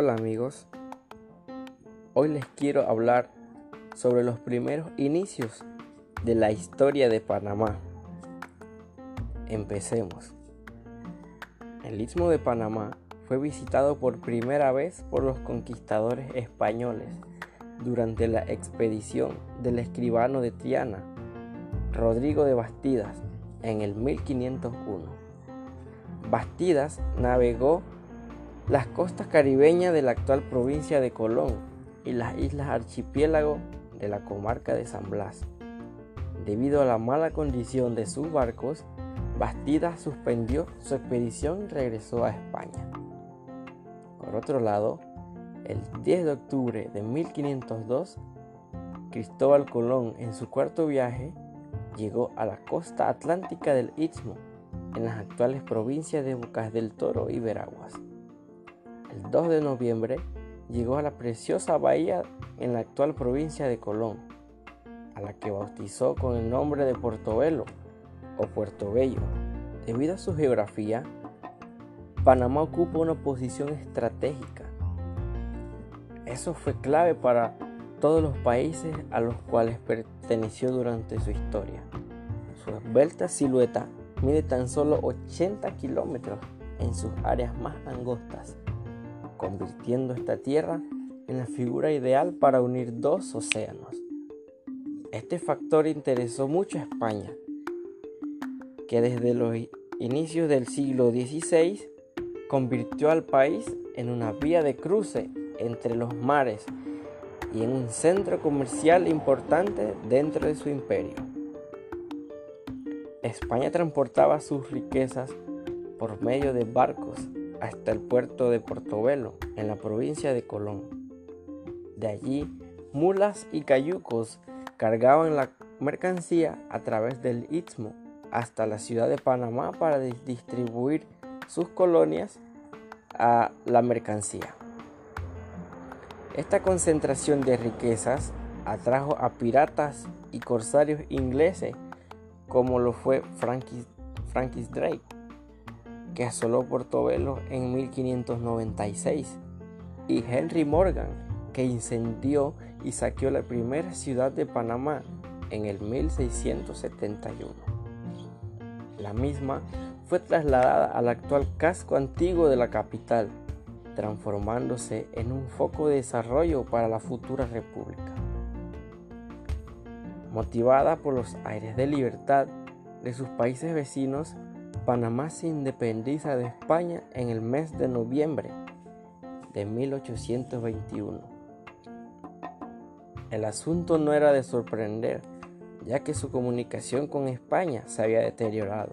Hola amigos, hoy les quiero hablar sobre los primeros inicios de la historia de Panamá. Empecemos. El istmo de Panamá fue visitado por primera vez por los conquistadores españoles durante la expedición del escribano de Triana, Rodrigo de Bastidas, en el 1501. Bastidas navegó las costas caribeñas de la actual provincia de Colón y las islas archipiélago de la comarca de San Blas. Debido a la mala condición de sus barcos, Bastidas suspendió su expedición y regresó a España. Por otro lado, el 10 de octubre de 1502, Cristóbal Colón en su cuarto viaje llegó a la costa atlántica del Istmo, en las actuales provincias de Bocas del Toro y Veraguas. El 2 de noviembre llegó a la preciosa bahía en la actual provincia de Colón, a la que bautizó con el nombre de Portobelo o Puerto Bello. Debido a su geografía, Panamá ocupa una posición estratégica. Eso fue clave para todos los países a los cuales perteneció durante su historia. Su esbelta silueta mide tan solo 80 kilómetros en sus áreas más angostas, convirtiendo esta tierra en la figura ideal para unir dos océanos. Este factor interesó mucho a España, que desde los inicios del siglo XVI convirtió al país en una vía de cruce entre los mares y en un centro comercial importante dentro de su imperio. España transportaba sus riquezas por medio de barcos hasta el puerto de Portobelo, en la provincia de Colón. De allí, mulas y cayucos cargaban la mercancía a través del Istmo hasta la ciudad de Panamá para distribuir sus colonias a la mercancía. Esta concentración de riquezas atrajo a piratas y corsarios ingleses como lo fue Francis, Drake, que asoló Portobelo en 1596, y Henry Morgan, que incendió y saqueó la primera ciudad de Panamá en el 1671. La misma fue trasladada al actual casco antiguo de la capital, transformándose en un foco de desarrollo para la futura república. Motivada por los aires de libertad de sus países vecinos, Panamá se independiza de España en el mes de noviembre de 1821. El asunto no era de sorprender, ya que su comunicación con España se había deteriorado.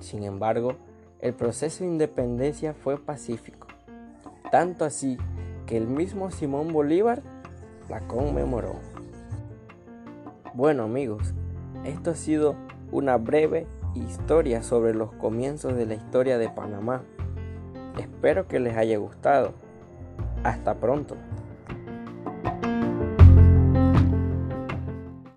Sin embargo, el proceso de independencia fue pacífico tanto así que el mismo Simón Bolívar la conmemoró. Bueno amigos, esto ha sido una breve historia sobre los comienzos de la historia de Panamá. Espero que les haya gustado. Hasta pronto.